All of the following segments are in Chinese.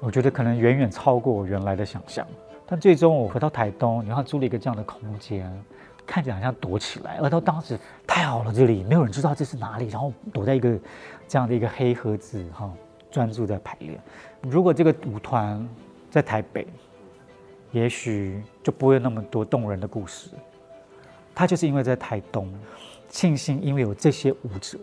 我觉得可能远远超过我原来的想象。但最终我回到台东，然后租了一个这样的空间，看起来好像躲起来。而到当时太好了，这里没有人知道这是哪里，然后躲在一个这样的一个黑盒子哈，专注在排练。如果这个舞团在台北，也许就不会有那么多动人的故事。他就是因为在台东，庆幸因为有这些舞者，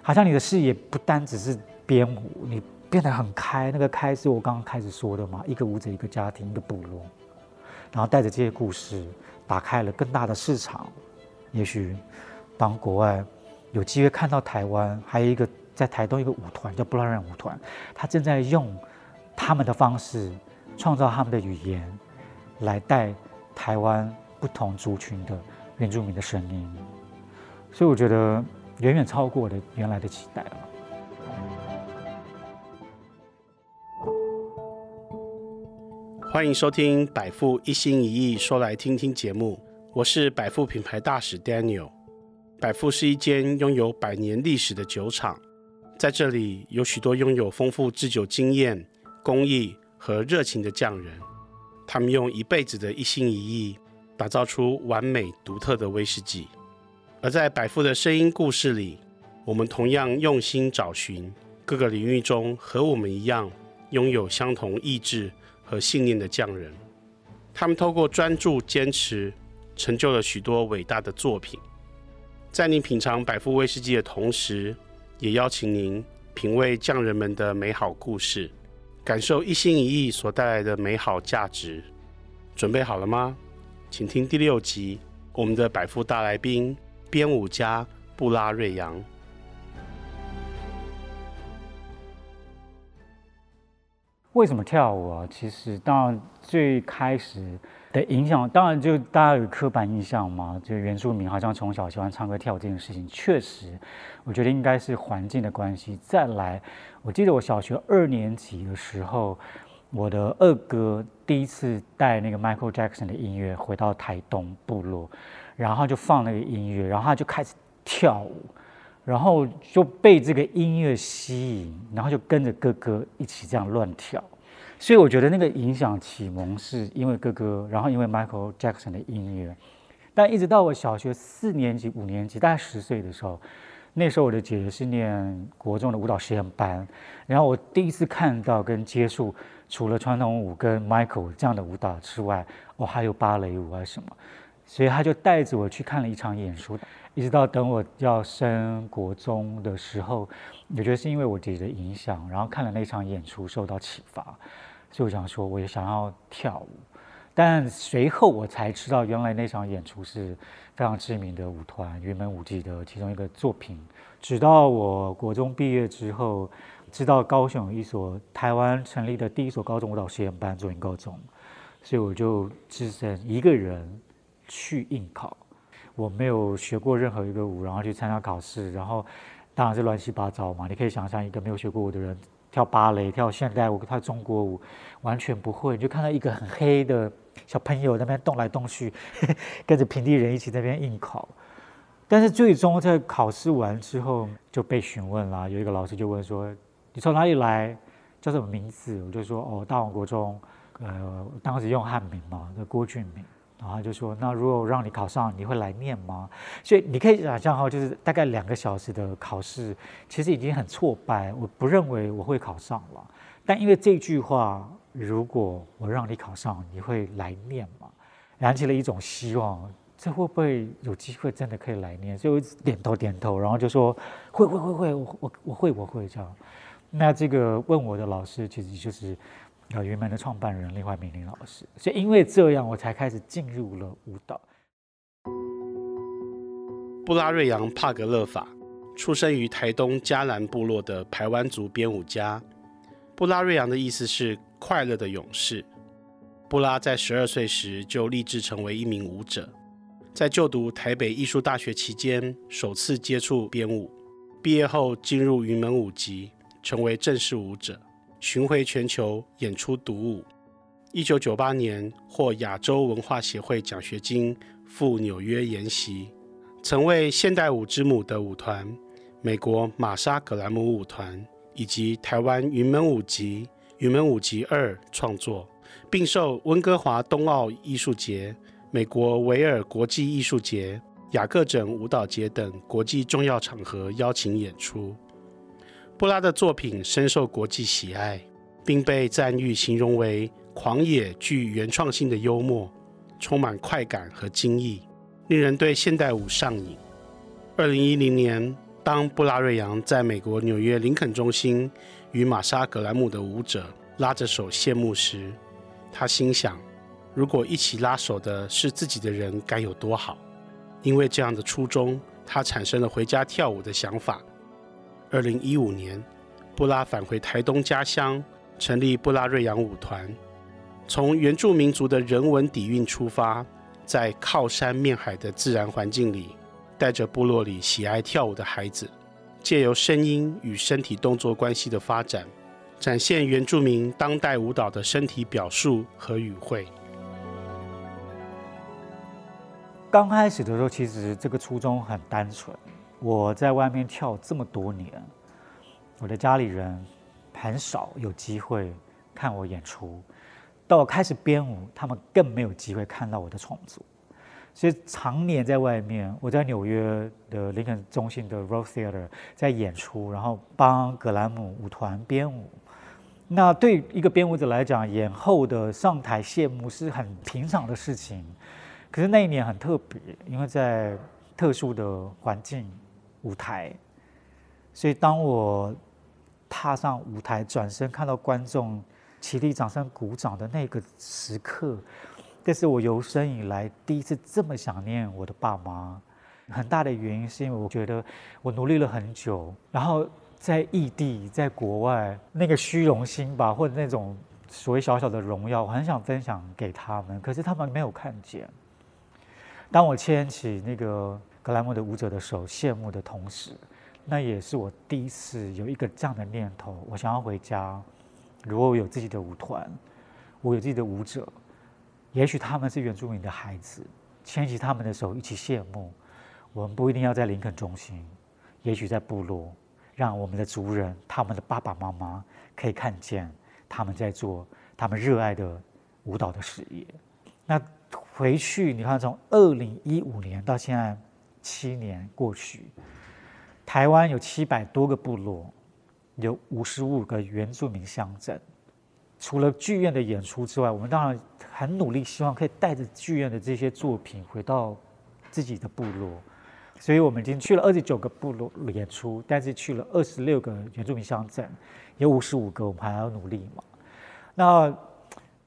好像你的视野不单只是编舞，你。变得很开，那个开是我刚刚开始说的嘛，一个舞者，一个家庭，一个部落，然后带着这些故事，打开了更大的市场。也许当国外有机会看到台湾，还有一个在台东一个舞团叫布拉人舞团，他正在用他们的方式创造他们的语言，来带台湾不同族群的原住民的声音。所以我觉得远远超过我的原来的期待了。欢迎收听百富一心一意说来听听节目，我是百富品牌大使 Daniel。百富是一间拥有百年历史的酒厂，在这里有许多拥有丰富制酒经验、工艺和热情的匠人，他们用一辈子的一心一意，打造出完美独特的威士忌。而在百富的声音故事里，我们同样用心找寻各个领域中和我们一样拥有相同意志。和信念的匠人，他们透过专注坚持，成就了许多伟大的作品。在您品尝百富威士忌的同时，也邀请您品味匠人们的美好故事，感受一心一意所带来的美好价值。准备好了吗？请听第六集，我们的百富大来宾编舞家布拉瑞扬。为什么跳舞啊？其实当然最开始的影响，当然就大家有刻板印象嘛，就原住民好像从小喜欢唱歌跳舞这件事情，确实，我觉得应该是环境的关系。再来，我记得我小学二年级的时候，我的二哥第一次带那个 Michael Jackson 的音乐回到台东部落，然后就放那个音乐，然后他就开始跳舞。然后就被这个音乐吸引，然后就跟着哥哥一起这样乱跳，所以我觉得那个影响启蒙是因为哥哥，然后因为 Michael Jackson 的音乐。但一直到我小学四年级、五年级，大概十岁的时候，那时候我的姐姐是念国中的舞蹈实验班，然后我第一次看到跟接触除了传统舞跟 Michael 这样的舞蹈之外，哦，还有芭蕾舞啊什么，所以他就带着我去看了一场演出。一直到等我要升国中的时候，我觉得是因为我姐姐的影响，然后看了那场演出受到启发，所以我想说我也想要跳舞。但随后我才知道，原来那场演出是非常知名的舞团云门舞集的其中一个作品。直到我国中毕业之后，知道高雄有一所台湾成立的第一所高中舞蹈实验班——左营高中，所以我就只身一个人去应考。我没有学过任何一个舞，然后去参加考试，然后当然是乱七八糟嘛。你可以想象一个没有学过舞的人跳芭蕾、跳现代舞、跳中国舞，完全不会。你就看到一个很黑的小朋友那边动来动去，跟着平地人一起那边应考。但是最终在考试完之后就被询问了，有一个老师就问说：“你从哪里来？叫什么名字？”我就说：“哦，大王国中，呃，当时用汉名嘛，叫郭俊明。”然后就说：“那如果让你考上，你会来念吗？”所以你可以想象哈，就是大概两个小时的考试，其实已经很挫败。我不认为我会考上了，但因为这句话，如果我让你考上，你会来念吗？燃起了一种希望，这会不会有机会真的可以来念？所以我一直点头点头，然后就说：“会会会会，我我我会我会这样。”那这个问我的老师其实就是。啊，云门的创办人林怀民林老师，所以因为这样，我才开始进入了舞蹈。布拉瑞扬·帕格勒法出生于台东嘉兰部落的排湾族编舞家。布拉瑞扬的意思是快乐的勇士。布拉在十二岁时就立志成为一名舞者，在就读台北艺术大学期间，首次接触编舞。毕业后进入云门舞集，成为正式舞者。巡回全球演出独舞，一九九八年获亚洲文化协会奖学金赴纽约研习，曾为现代舞之母的舞团美国玛莎葛兰姆舞团以及台湾云门舞集云门舞集二创作，并受温哥华冬奥艺术节、美国维尔国际艺术节、雅各整舞蹈节等国际重要场合邀请演出。布拉的作品深受国际喜爱，并被赞誉形容为狂野、具原创性的幽默，充满快感和惊异，令人对现代舞上瘾。二零一零年，当布拉瑞扬在美国纽约林肯中心与玛莎·格兰姆的舞者拉着手谢幕时，他心想：如果一起拉手的是自己的人，该有多好！因为这样的初衷，他产生了回家跳舞的想法。二零一五年，布拉返回台东家乡，成立布拉瑞扬舞团，从原住民族的人文底蕴出发，在靠山面海的自然环境里。带着部落里喜爱跳舞的孩子，借由声音与身体动作关系的发展，展现原住民当代舞蹈的身体表述和语汇。刚开始的时候，其实这个初衷很单纯。我在外面跳这么多年，我的家里人很少有机会看我演出。到开始编舞，他们更没有机会看到我的创作。所以常年在外面，我在纽约的林肯中心的 Rose Theater 在演出，然后帮格兰姆舞团编舞。那对一个编舞者来讲，演后的上台谢幕是很平常的事情。可是那一年很特别，因为在特殊的环境舞台，所以当我踏上舞台，转身看到观众起立掌声鼓掌的那个时刻。这是我有生以来第一次这么想念我的爸妈，很大的原因是因为我觉得我努力了很久，然后在异地，在国外，那个虚荣心吧，或者那种所谓小小的荣耀，我很想分享给他们，可是他们没有看见。当我牵起那个格兰姆的舞者的手羡慕的同时，那也是我第一次有一个这样的念头：我想要回家。如果我有自己的舞团，我有自己的舞者。也许他们是原住民的孩子，牵起他们的手一起羡慕。我们不一定要在林肯中心，也许在部落，让我们的族人、他们的爸爸妈妈可以看见他们在做他们热爱的舞蹈的事业。那回去，你看，从二零一五年到现在七年过去，台湾有七百多个部落，有五十五个原住民乡镇。除了剧院的演出之外，我们当然很努力，希望可以带着剧院的这些作品回到自己的部落。所以我们已经去了二十九个部落演出，但是去了二十六个原住民乡镇，有五十五个，我们还要努力嘛。那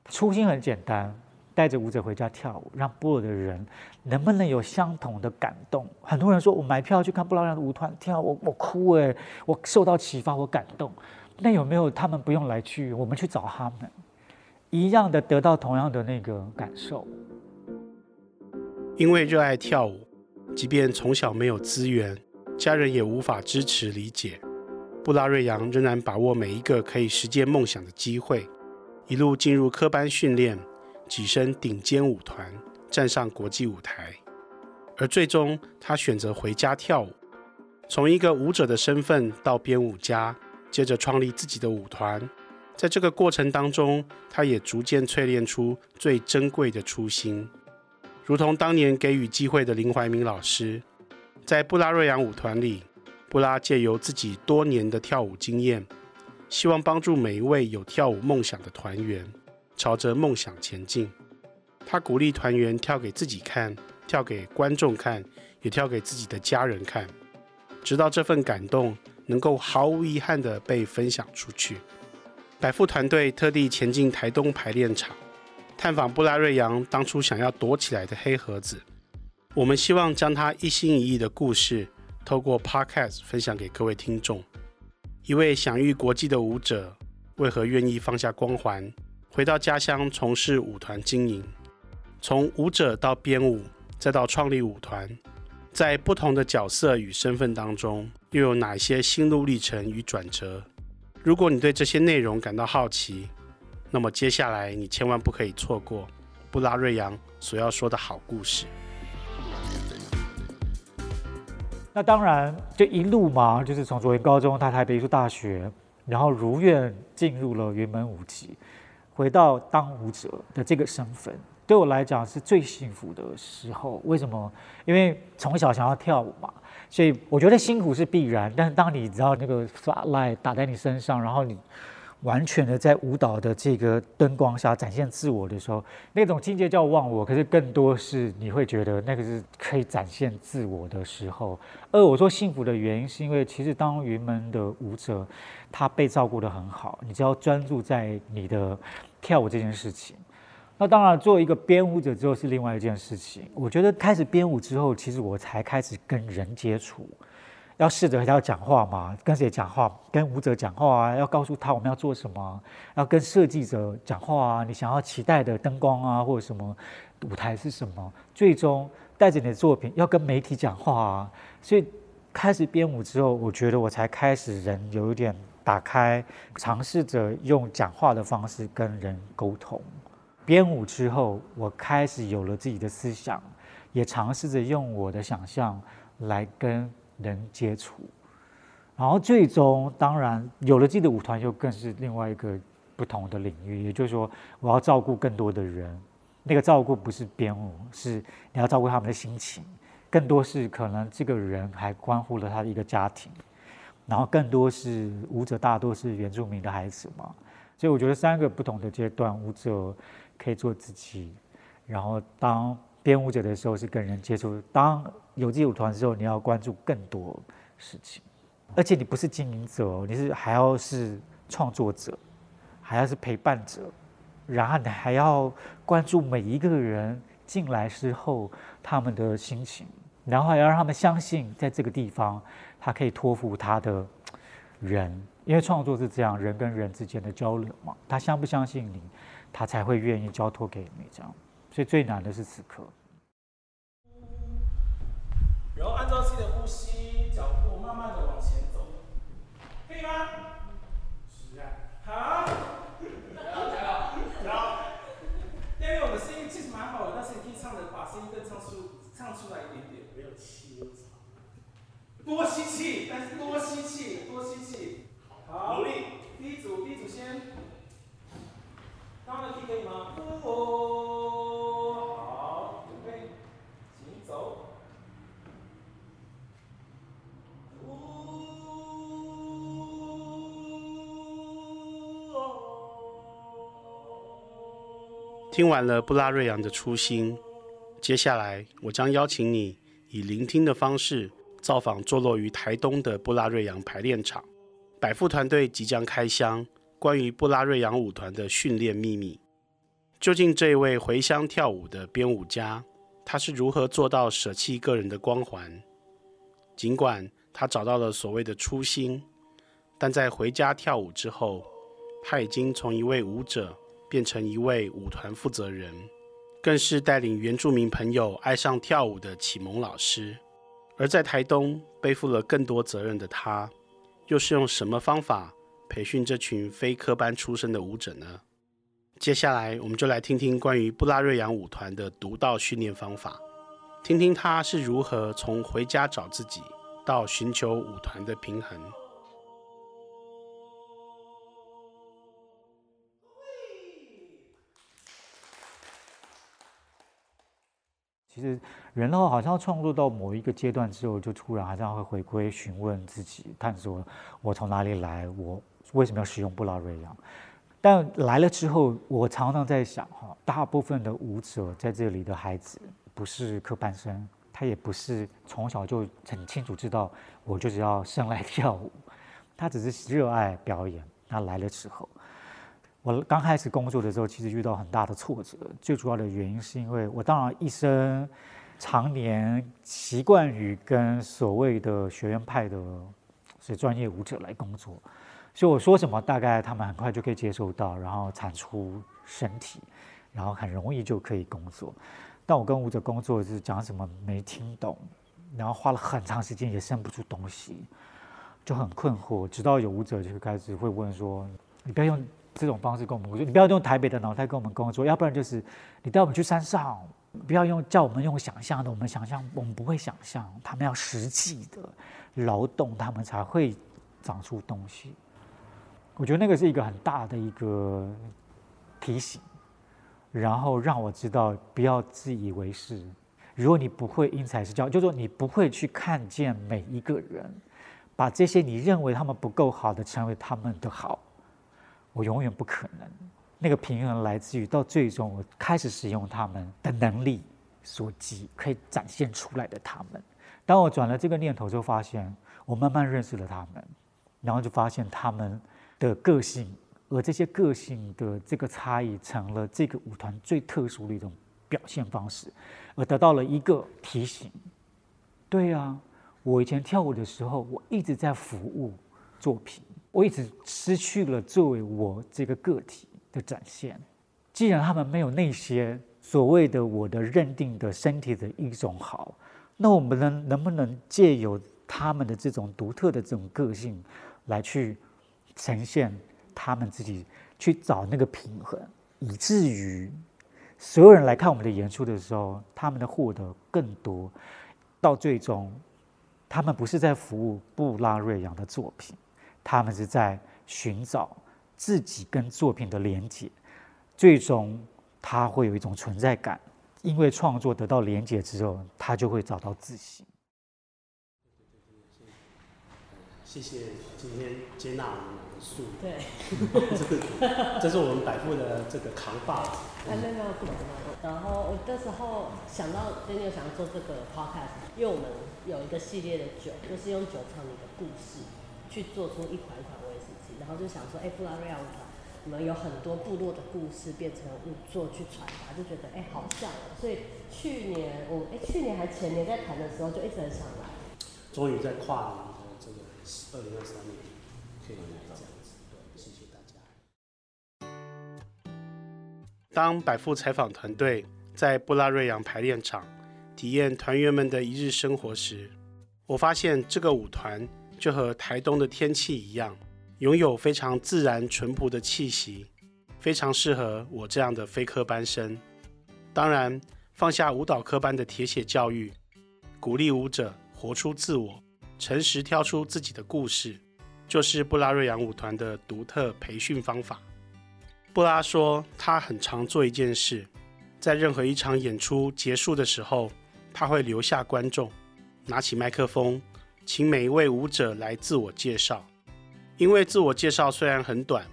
初心很简单，带着舞者回家跳舞，让部落的人能不能有相同的感动？很多人说我买票去看布拉瑞扬的舞团跳，我我哭哎，我受到启发，我感动。那有没有他们不用来去，我们去找他们，一样的得到同样的那个感受？因为热爱跳舞，即便从小没有资源，家人也无法支持理解，布拉瑞扬仍然把握每一个可以实践梦想的机会，一路进入科班训练，跻身顶尖舞团，站上国际舞台，而最终他选择回家跳舞，从一个舞者的身份到编舞家。接着创立自己的舞团，在这个过程当中，他也逐渐淬炼出最珍贵的初心，如同当年给予机会的林怀民老师，在布拉瑞扬舞团里，布拉借由自己多年的跳舞经验，希望帮助每一位有跳舞梦想的团员，朝着梦想前进。他鼓励团员跳给自己看，跳给观众看，也跳给自己的家人看，直到这份感动。能够毫无遗憾地被分享出去。百富团队特地前进台东排练场，探访布拉瑞扬当初想要躲起来的黑盒子。我们希望将他一心一意的故事，透过 Podcast 分享给各位听众。一位享誉国际的舞者，为何愿意放下光环，回到家乡从事舞团经营？从舞者到编舞，再到创立舞团。在不同的角色与身份当中，又有哪些心路历程与转折？如果你对这些内容感到好奇，那么接下来你千万不可以错过布拉瑞扬所要说的好故事。那当然，这一路嘛，就是从卓越高中到台北艺术大学，然后如愿进入了云门舞集，回到当舞者的这个身份，对我来讲是最幸福的时候。为什么？因为从小想要跳舞嘛，所以我觉得辛苦是必然。但是当你知道那个 spotlight 打在你身上，然后你。完全的在舞蹈的这个灯光下展现自我的时候，那种境界叫忘我，可是更多是你会觉得那个是可以展现自我的时候。而我说幸福的原因，是因为其实当云门的舞者，他被照顾得很好，你只要专注在你的跳舞这件事情。那当然，做一个编舞者之后是另外一件事情。我觉得开始编舞之后，其实我才开始跟人接触。要试着和他讲话嘛，跟谁讲话？跟舞者讲话啊，要告诉他我们要做什么，要跟设计者讲话啊，你想要期待的灯光啊，或者什么舞台是什么？最终带着你的作品要跟媒体讲话啊。所以开始编舞之后，我觉得我才开始人有一点打开，尝试着用讲话的方式跟人沟通。编舞之后，我开始有了自己的思想，也尝试着用我的想象来跟。人接触，然后最终当然有了自己的舞团，又更是另外一个不同的领域。也就是说，我要照顾更多的人，那个照顾不是编舞，是你要照顾他们的心情，更多是可能这个人还关乎了他的一个家庭，然后更多是舞者大多是原住民的孩子嘛。所以我觉得三个不同的阶段，舞者可以做自己，然后当编舞者的时候是跟人接触，当有自己舞团之后，你要关注更多事情，而且你不是经营者，你是还要是创作者，还要是陪伴者，然后你还要关注每一个人进来之后他们的心情，然后还要让他们相信在这个地方他可以托付他的人，因为创作是这样，人跟人之间的交流嘛，他相不相信你，他才会愿意交托给你这样，所以最难的是此刻。然后按照自己的呼吸，脚步慢慢的往前走，可以吗？是啊。好。来了，来了。因为我的声音其实蛮好的，但是你可以唱的把声音更唱出，唱出来一点点。没有气。多吸气，但是多吸气，多吸气。好。努力。第一组，第一组先。刚刚的可以吗？听完了布拉瑞扬的初心，接下来我将邀请你以聆听的方式造访坐落于台东的布拉瑞扬排练场。百富团队即将开箱关于布拉瑞扬舞团的训练秘密。究竟这位回乡跳舞的编舞家，他是如何做到舍弃个人的光环？尽管他找到了所谓的初心，但在回家跳舞之后，他已经从一位舞者。变成一位舞团负责人，更是带领原住民朋友爱上跳舞的启蒙老师。而在台东背负了更多责任的他，又是用什么方法培训这群非科班出身的舞者呢？接下来，我们就来听听关于布拉瑞扬舞团的独到训练方法，听听他是如何从回家找自己到寻求舞团的平衡。其实人的话，好像创作到某一个阶段之后，就突然好像会回归询问自己，探索我从哪里来，我为什么要使用布拉瑞扬。但来了之后，我常常在想哈，大部分的舞者在这里的孩子不是科班生，他也不是从小就很清楚知道我就是要生来跳舞，他只是热爱表演。他来了之后。我刚开始工作的时候，其实遇到很大的挫折。最主要的原因是因为我当然一生常年习惯于跟所谓的学院派的是专业舞者来工作，所以我说什么，大概他们很快就可以接受到，然后产出身体，然后很容易就可以工作。但我跟舞者工作是讲什么没听懂，然后花了很长时间也生不出东西，就很困惑。直到有舞者就开始会问说：“你不要用。”这种方式跟我们，我说你不要用台北的脑袋跟我们工作，要不然就是你带我们去山上，不要用叫我们用想象的，我们想象我们不会想象，他们要实际的劳动，他们才会长出东西。我觉得那个是一个很大的一个提醒，然后让我知道不要自以为是。如果你不会因材施教，就是说你不会去看见每一个人，把这些你认为他们不够好的成为他们的好，我永远不可能。那个平衡来自于到最终我开始使用他们的能力所及可以展现出来的他们。当我转了这个念头，就发现我慢慢认识了他们，然后就发现他们的个性，而这些个性的这个差异，成了这个舞团最特殊的一种表现方式，而得到了一个提醒。对啊，我以前跳舞的时候，我一直在服务作品，我一直失去了作为我这个个体的展现。既然他们没有那些所谓的我的认定的身体的一种好。那我们能能不能借由他们的这种独特的这种个性，来去呈现他们自己，去找那个平衡，以至于所有人来看我们的演出的时候，他们的获得更多，到最终，他们不是在服务布拉瑞扬的作品，他们是在寻找自己跟作品的连结，最终他会有一种存在感。因为创作得到连结之后，他就会找到自信。谢谢今天接纳我们的素。对，这是我们百富的这个扛把子。哎，没有没有不能。然后我那时候想到今天想要做这个 podcast，因为我们有一个系列的酒，就是用酒唱你的故事去做出一款一款威士忌，然后就想说，哎，布拉瑞扬。我们有很多部落的故事变成舞作去传达，就觉得哎好像，所以去年我哎去年还前年在谈的时候就一直很想来。终于在跨年的这个二零二三年可以来这样子，对，谢谢大家。当百富采访团队在布拉瑞扬排练场体验团员们的一日生活时，我发现这个舞团就和台东的天气一样。拥有非常自然淳朴的气息，非常适合我这样的非科班生。当然，放下舞蹈科班的铁血教育，鼓励舞者活出自我，诚实挑出自己的故事，就是布拉瑞扬舞团的独特培训方法。布拉说，他很常做一件事，在任何一场演出结束的时候，他会留下观众，拿起麦克风，请每一位舞者来自我介绍。因为自我介绍虽然很短，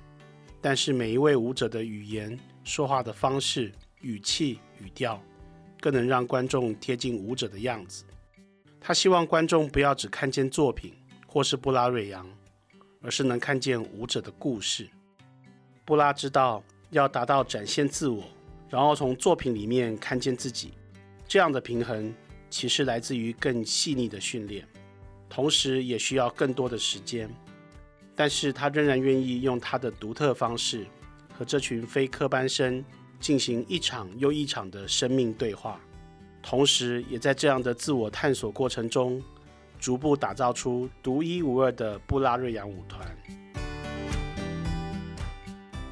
但是每一位舞者的语言、说话的方式、语气、语调，更能让观众贴近舞者的样子。他希望观众不要只看见作品或是布拉瑞扬，而是能看见舞者的故事。布拉知道要达到展现自我，然后从作品里面看见自己，这样的平衡其实来自于更细腻的训练，同时也需要更多的时间。但是他仍然愿意用他的独特方式，和这群非科班生进行一场又一场的生命对话，同时也在这样的自我探索过程中，逐步打造出独一无二的布拉瑞扬舞团。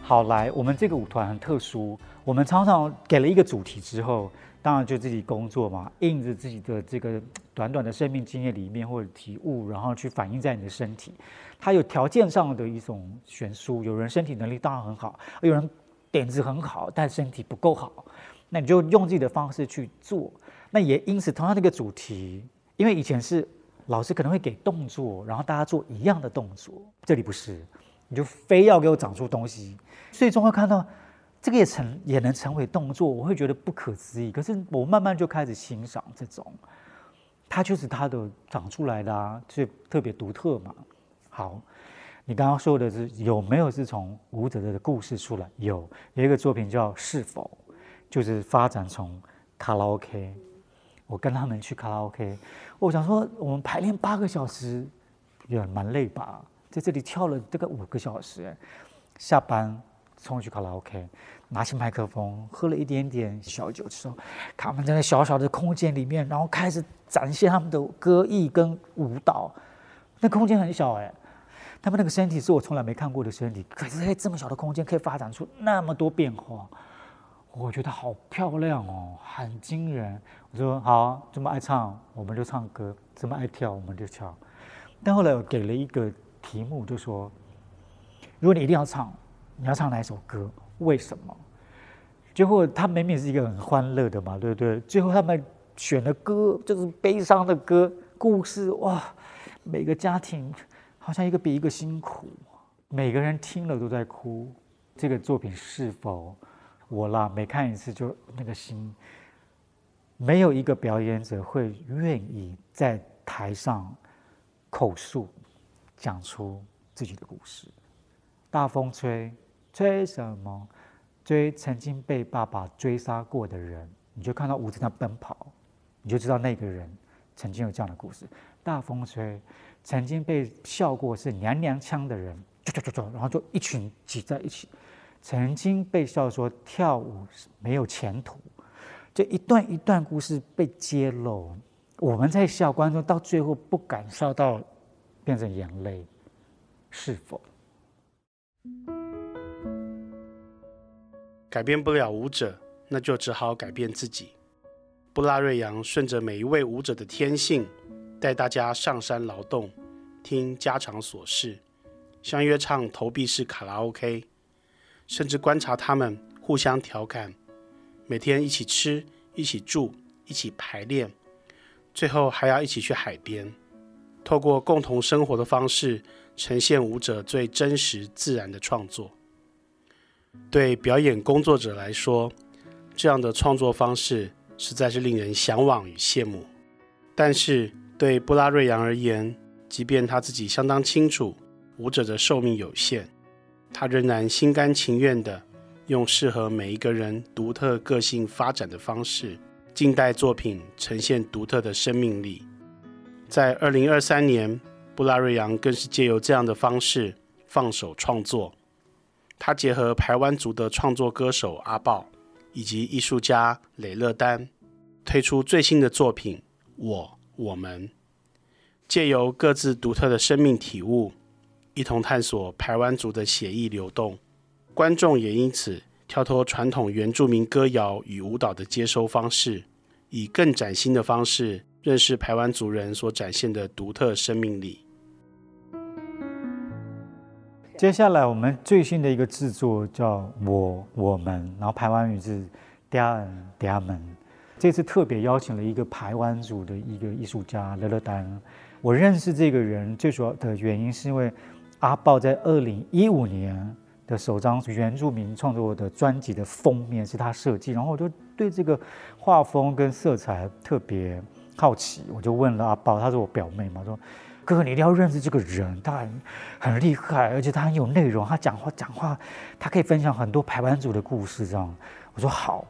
好，来，我们这个舞团很特殊，我们常常给了一个主题之后。当然就自己工作嘛，印着自己的这个短短的生命经验里面或者体悟，然后去反映在你的身体。它有条件上的一种悬殊，有人身体能力当然很好，有人点子很好，但身体不够好，那你就用自己的方式去做。那也因此，同样的一个主题，因为以前是老师可能会给动作，然后大家做一样的动作，这里不是，你就非要给我长出东西，最终会看到。这个也成也能成为动作，我会觉得不可思议。可是我慢慢就开始欣赏这种，它就是它的长出来的啊，所以特别独特嘛。好，你刚刚说的是有没有是从舞者的故事出来？有，有一个作品叫《是否》，就是发展从卡拉 OK。我跟他们去卡拉 OK，我想说我们排练八个小时也蛮累吧，在这里跳了这个五个小时，下班。冲去卡拉 OK，拿起麦克风，喝了一点点小酒之后，他们在那小小的空间里面，然后开始展现他们的歌艺跟舞蹈。那空间很小哎，他们那个身体是我从来没看过的身体，可是在这么小的空间可以发展出那么多变化，我觉得好漂亮哦，很惊人。我说好，这么爱唱我们就唱歌，这么爱跳我们就跳。但后来我给了一个题目，就说。如果你一定要唱，你要唱哪一首歌？为什么？最后他明明是一个很欢乐的嘛，对不对？最后他们选的歌就是悲伤的歌，故事哇，每个家庭好像一个比一个辛苦，每个人听了都在哭。这个作品是否我啦？每看一次就那个心，没有一个表演者会愿意在台上口述讲出自己的故事。大风吹，吹什么？追曾经被爸爸追杀过的人，你就看到舞者在奔跑，你就知道那个人曾经有这样的故事。大风吹，曾经被笑过是娘娘腔的人，然后就一群挤在一起。曾经被笑说跳舞没有前途，这一段一段故事被揭露，我们在笑，观众到最后不敢笑到变成眼泪，是否？改变不了舞者，那就只好改变自己。布拉瑞扬顺着每一位舞者的天性，带大家上山劳动，听家常琐事，相约唱投币式卡拉 OK。甚至观察他们互相调侃，每天一起吃、一起住、一起排练，最后还要一起去海边，透过共同生活的方式，呈现舞者最真实自然的创作。对表演工作者来说，这样的创作方式实在是令人向往与羡慕。但是对布拉瑞扬而言，即便他自己相当清楚舞者的寿命有限。他仍然心甘情愿地用适合每一个人独特个性发展的方式，静待作品呈现独特的生命力。在二零二三年，布拉瑞扬更是借由这样的方式放手创作。他结合排湾族的创作歌手阿豹以及艺术家雷勒丹，推出最新的作品《我我们》，借由各自独特的生命体悟。一同探索排湾族的血液流动，观众也因此跳脱传统原住民歌谣与舞蹈的接收方式，以更崭新的方式认识排湾族人所展现的独特生命力。接下来我们最新的一个制作叫我我们，然后排湾语是嗲恩嗲们，这次特别邀请了一个排湾族的一个艺术家磊勒丹。我认识这个人最主要的原因是因为。阿豹在二零一五年的首张原住民创作的专辑的封面是他设计，然后我就对这个画风跟色彩特别好奇，我就问了阿豹，他是我表妹嘛，说哥哥你一定要认识这个人，他很很厉害，而且他很有内容，他讲话讲话，他可以分享很多排湾族的故事，这样。我说好，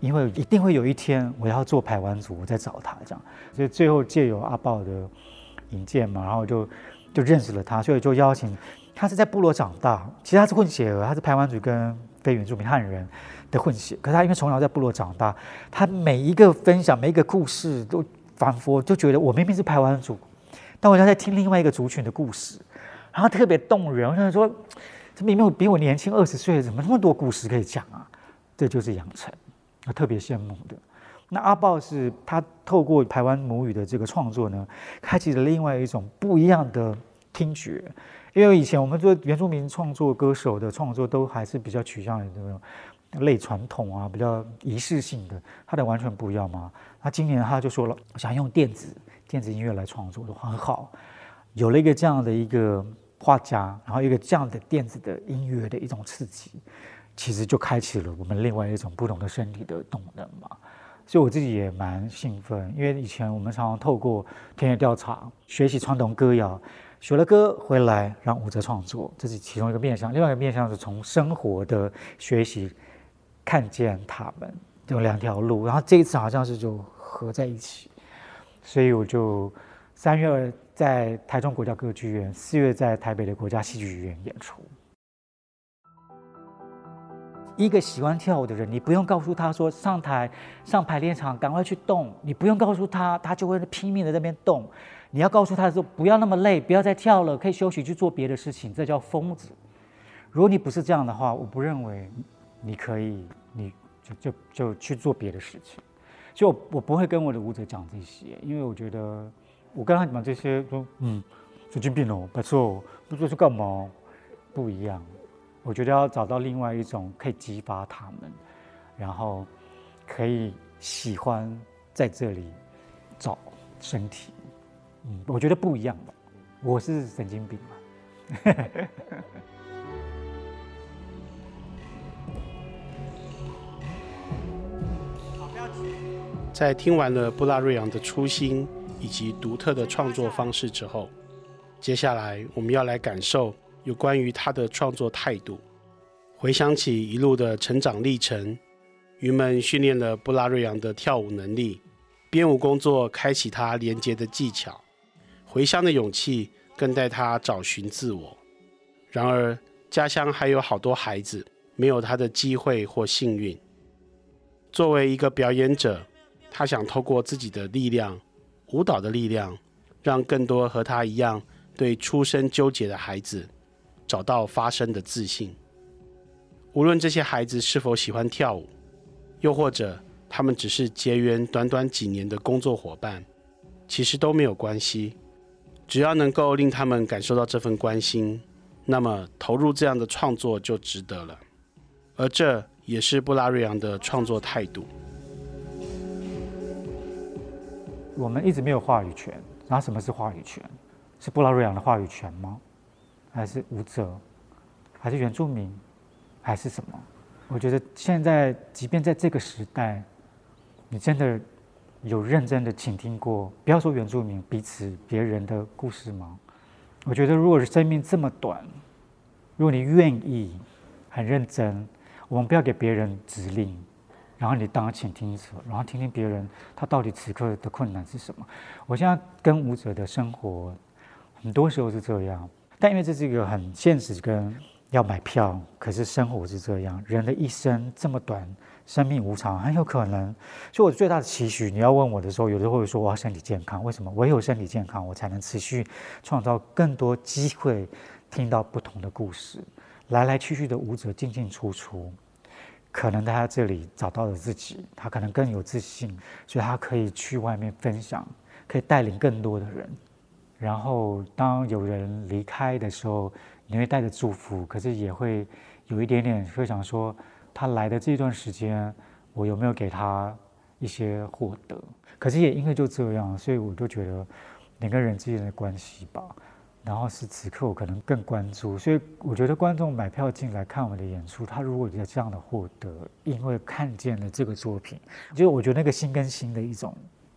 因为一定会有一天我要做排湾族，我再找他这样，所以最后借由阿豹的引荐嘛，然后就。就认识了他，所以就邀请他。是在部落长大，其实他是混血儿，他是排湾族跟非原住民汉人的混血。可是他因为从小在部落长大，他每一个分享每一个故事都仿佛就觉得我明明是排湾族，但我在听另外一个族群的故事，然后特别动人。我想说，这明明比我年轻二十岁，怎么那么多故事可以讲啊？这就是养成，我特别羡慕的。那阿豹是他透过台湾母语的这个创作呢，开启了另外一种不一样的听觉。因为以前我们做原住民创作歌手的创作都还是比较趋向于这种类传统啊，比较仪式性的，他的完全不一样嘛。那今年他就说了，想用电子电子音乐来创作的话很好，有了一个这样的一个画家，然后一个这样的电子的音乐的一种刺激，其实就开启了我们另外一种不同的身体的动能嘛。所以我自己也蛮兴奋，因为以前我们常常透过田野调查学习传统歌谣，学了歌回来让舞者创作，这是其中一个面向。另外一个面向是从生活的学习看见他们有两条路，然后这一次好像是就合在一起，所以我就三月在台中国家歌剧院，四月在台北的国家戏剧院演出。一个喜欢跳舞的人，你不用告诉他说上台上排练场赶快去动，你不用告诉他，他就会拼命的在那边动。你要告诉他说不要那么累，不要再跳了，可以休息去做别的事情。这叫疯子。如果你不是这样的话，我不认为你可以，你就就就去做别的事情。所以我我不会跟我的舞者讲这些，因为我觉得我跟他讲这些说，嗯，神经病哦，不错，不知道是干嘛。不一样。我觉得要找到另外一种可以激发他们，然后可以喜欢在这里找身体。嗯，我觉得不一样吧。我是神经病嘛。在听完了布拉瑞扬的初心以及独特的创作方式之后，接下来我们要来感受有关于他的创作态度。回想起一路的成长历程，鱼们训练了布拉瑞扬的跳舞能力，编舞工作开启他连接的技巧，回乡的勇气更带他找寻自我。然而，家乡还有好多孩子没有他的机会或幸运。作为一个表演者，他想透过自己的力量，舞蹈的力量，让更多和他一样对出身纠结的孩子找到发声的自信。无论这些孩子是否喜欢跳舞，又或者他们只是结缘短短几年的工作伙伴，其实都没有关系。只要能够令他们感受到这份关心，那么投入这样的创作就值得了。而这也是布拉瑞昂的创作态度。我们一直没有话语权。然后什么是话语权？是布拉瑞扬的话语权吗？还是舞者？还是原住民？还是什么？我觉得现在，即便在这个时代，你真的有认真的倾听过，不要说原住民，彼此别人的故事吗？我觉得，如果是生命这么短，如果你愿意很认真，我们不要给别人指令。然后你当倾听者，然后听听别人他到底此刻的困难是什么。我现在跟舞者的生活，很多时候是这样，但因为这是一个很现实，跟要买票，可是生活是这样。人的一生这么短，生命无常，很有可能。所以我最大的期许，你要问我的时候，有的会说我要身体健康。为什么？唯有身体健康，我才能持续创造更多机会，听到不同的故事。来来去去的舞者进进出出。可能他在这里找到了自己，他可能更有自信，所以他可以去外面分享，可以带领更多的人。然后当有人离开的时候，你会带着祝福，可是也会有一点点会想说，他来的这段时间，我有没有给他一些获得？可是也因为就这样，所以我就觉得两个人之间的关系吧。然后是此刻我可能更关注，所以我觉得观众买票进来看我的演出，他如果有这样的获得，因为看见了这个作品，就我觉得那个心跟心的一种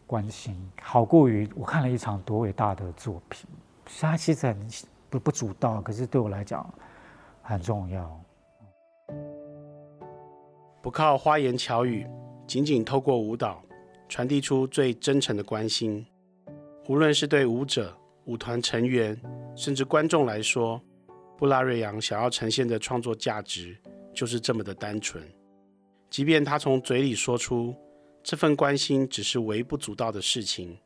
关心，好过于我看了一场多伟大的作品。他其实很不不主动，可是对我来讲很重要。不靠花言巧语，仅仅透过舞蹈传递出最真诚的关心，无论是对舞者。舞团成员甚至观众来说，布拉瑞扬想要呈现的创作价值就是这么的单纯。即便他从嘴里说出这份关心只是微不足道的事情，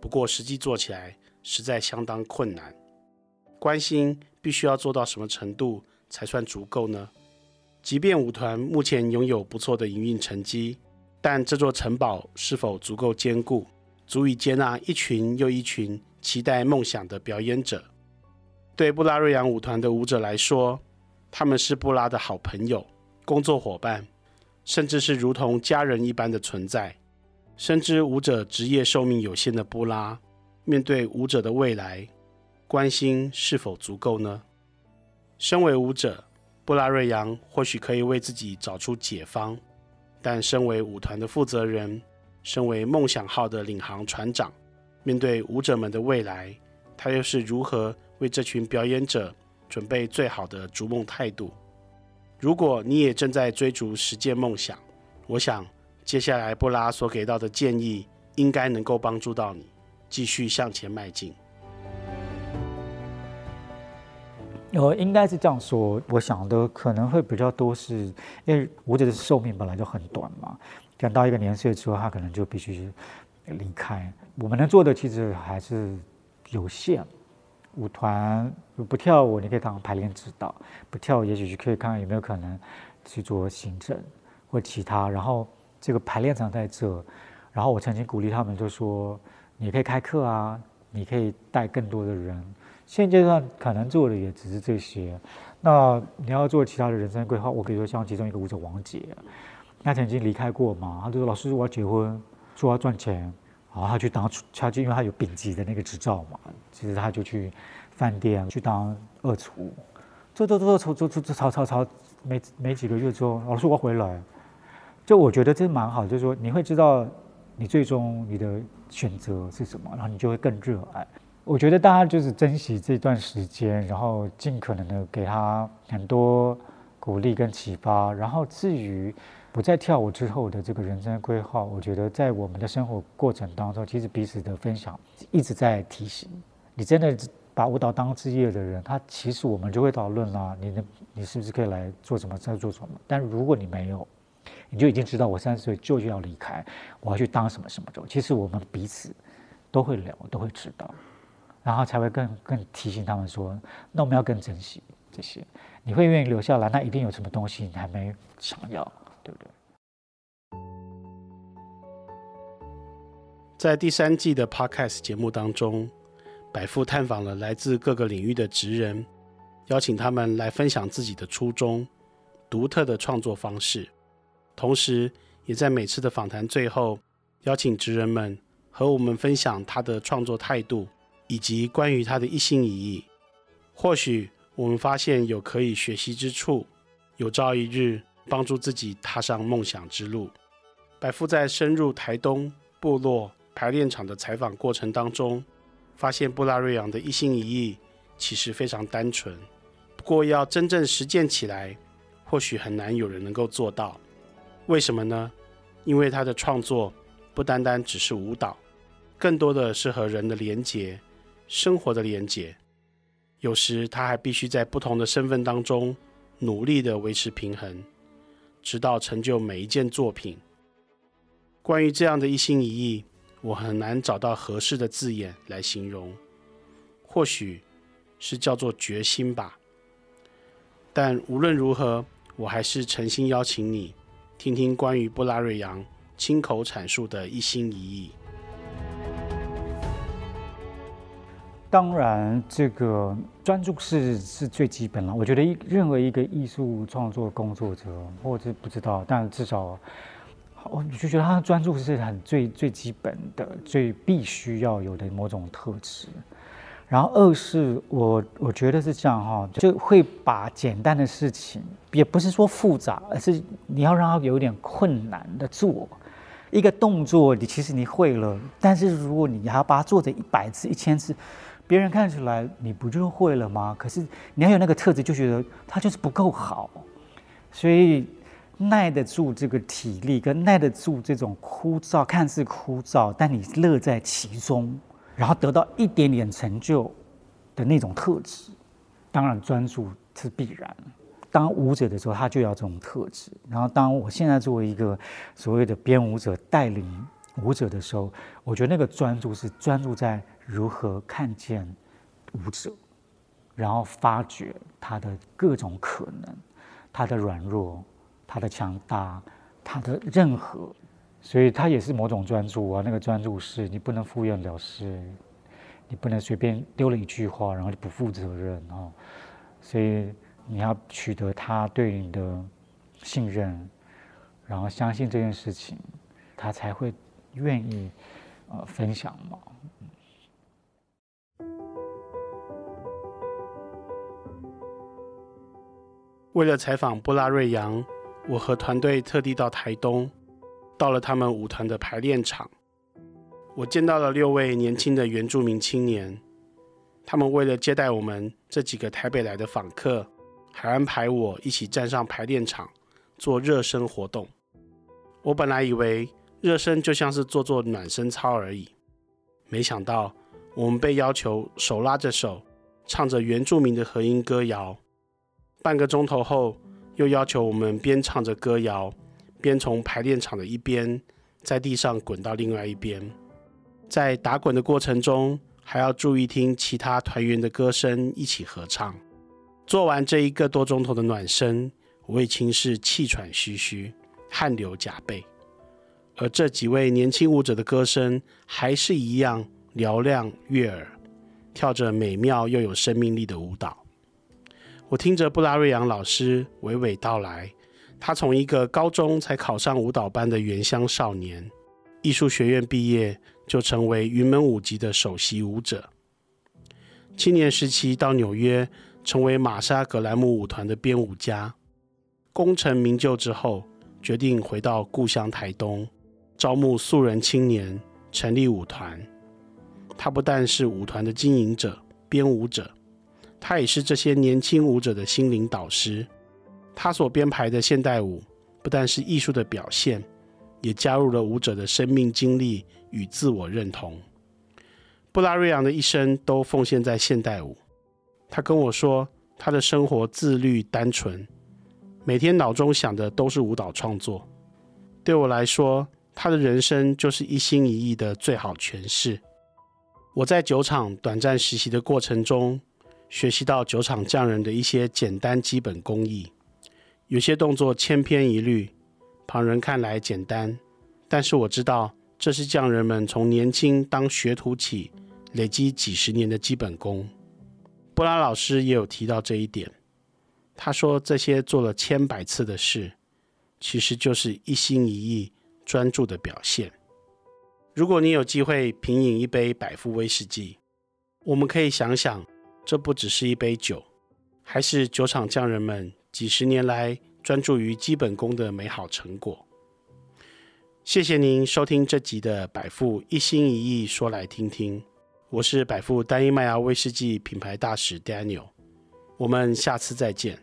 不过实际做起来实在相当困难。关心必须要做到什么程度才算足够呢？即便舞团目前拥有不错的营运成绩，但这座城堡是否足够坚固，足以接纳一群又一群期待梦想的表演者，对布拉瑞扬舞团的舞者来说，他们是布拉的好朋友、工作伙伴，甚至是如同家人一般的存在。深知舞者职业寿命有限的布拉，面对舞者的未来，关心是否足够呢？身为舞者，布拉瑞扬或许可以为自己找出解方，但身为舞团的负责人，身为梦想号的领航船长。面对舞者们的未来，他又是如何为这群表演者准备最好的逐梦态度？如果你也正在追逐实践梦想，我想接下来布拉所给到的建议应该能够帮助到你，继续向前迈进。我应该是这样说，我想的可能会比较多是，因为舞者的寿命本来就很短嘛，等到一个年岁之后，他可能就必须离开。我们能做的其实还是有限。舞团不跳舞，你可以当排练指导；不跳舞，也许就可以看看有没有可能去做行政或其他。然后这个排练场在这，然后我曾经鼓励他们，就说你可以开课啊，你可以带更多的人现阶段可能做的也只是这些。那你要做其他的人生规划，我比如说像其中一个舞者王杰，他曾经离开过嘛，他就说老师我要结婚，说要赚钱，然后他去当他就因为他有丙级的那个执照嘛，其实他就去饭店去当二厨，做做做做做做做炒炒炒，没没几个月之后，老师我回来，就我觉得这蛮好，就是说你会知道你最终你的选择是什么，然后你就会更热爱。我觉得大家就是珍惜这段时间，然后尽可能的给他很多鼓励跟启发。然后至于我在跳舞之后的这个人生规划，我觉得在我们的生活过程当中，其实彼此的分享一直在提醒。你真的把舞蹈当职业的人，他其实我们就会讨论啦，你的你是不是可以来做什么，再做什么？但如果你没有，你就已经知道我三十岁就要离开，我要去当什么什么的。其实我们彼此都会聊，都会知道。然后才会更更提醒他们说，那我们要更珍惜这些。你会愿意留下来，那一定有什么东西你还没想要，在第三季的 Podcast 节目当中，百富探访了来自各个领域的职人，邀请他们来分享自己的初衷、独特的创作方式，同时也在每次的访谈最后，邀请职人们和我们分享他的创作态度。以及关于他的一心一意，或许我们发现有可以学习之处，有朝一日帮助自己踏上梦想之路。百富在深入台东部落排练场的采访过程当中，发现布拉瑞扬的一心一意其实非常单纯，不过要真正实践起来，或许很难有人能够做到。为什么呢？因为他的创作不单单只是舞蹈，更多的是和人的连结。生活的连结，有时他还必须在不同的身份当中努力地维持平衡，直到成就每一件作品。关于这样的一心一意，我很难找到合适的字眼来形容，或许是叫做决心吧。但无论如何，我还是诚心邀请你听听关于布拉瑞扬亲口阐述的一心一意。当然，这个专注是是最基本了。我觉得一任何一个艺术创作工作者，或者不知道，但至少，我就觉得他的专注是很最最基本的、最必须要有的某种特质。然后二是我我觉得是这样哈，就会把简单的事情，也不是说复杂，而是你要让他有点困难的做一个动作，你其实你会了，但是如果你还要把它做成一百次、一千次。别人看起来你不就会了吗？可是你要有那个特质，就觉得他就是不够好，所以耐得住这个体力，跟耐得住这种枯燥，看似枯燥，但你乐在其中，然后得到一点点成就的那种特质，当然专注是必然。当舞者的时候，他就要这种特质。然后当我现在作为一个所谓的编舞者，带领舞者的时候，我觉得那个专注是专注在。如何看见舞者，然后发掘他的各种可能，他的软弱，他的强大，他的任何，所以他也是某种专注啊。那个专注是你不能敷衍了事，你不能随便丢了一句话，然后就不负责任啊。所以你要取得他对你的信任，然后相信这件事情，他才会愿意呃分享嘛。为了采访布拉瑞扬，我和团队特地到台东，到了他们舞团的排练场。我见到了六位年轻的原住民青年，他们为了接待我们这几个台北来的访客，还安排我一起站上排练场做热身活动。我本来以为热身就像是做做暖身操而已，没想到我们被要求手拉着手，唱着原住民的和音歌谣。半个钟头后，又要求我们边唱着歌谣，边从排练场的一边在地上滚到另外一边。在打滚的过程中，还要注意听其他团员的歌声，一起合唱。做完这一个多钟头的暖身，我已经是气喘吁吁、汗流浃背，而这几位年轻舞者的歌声还是一样嘹亮悦耳，跳着美妙又有生命力的舞蹈。我听着布拉瑞扬老师娓娓道来，他从一个高中才考上舞蹈班的原乡少年，艺术学院毕业就成为云门舞集的首席舞者。青年时期到纽约，成为玛莎·格兰姆舞团的编舞家。功成名就之后，决定回到故乡台东，招募素人青年，成立舞团。他不但是舞团的经营者、编舞者，他也是这些年轻舞者的心灵导师。他所编排的现代舞，不但是艺术的表现，也加入了舞者的生命经历与自我认同。布拉瑞昂的一生都奉献在现代舞。他跟我说，他的生活自律单纯，每天脑中想的都是舞蹈创作。对我来说，他的人生就是一心一意的最好诠释。我在酒厂短暂实习的过程中，学习到酒厂匠人的一些简单基本工艺。有些动作千篇一律，旁人看来简单，但是我知道这是匠人们从年轻当学徒起，累积几十年的基本功。布拉老师也有提到这一点。他说：“这些做了千百次的事，其实就是一心一意、专注的表现。”如果你有机会品饮一杯百富威士忌，我们可以想想，这不只是一杯酒，还是酒厂匠人们几十年来专注于基本功的美好成果。谢谢您收听这集的百富一心一意说来听听，我是百富单一麦芽威士忌品牌大使 Daniel，我们下次再见。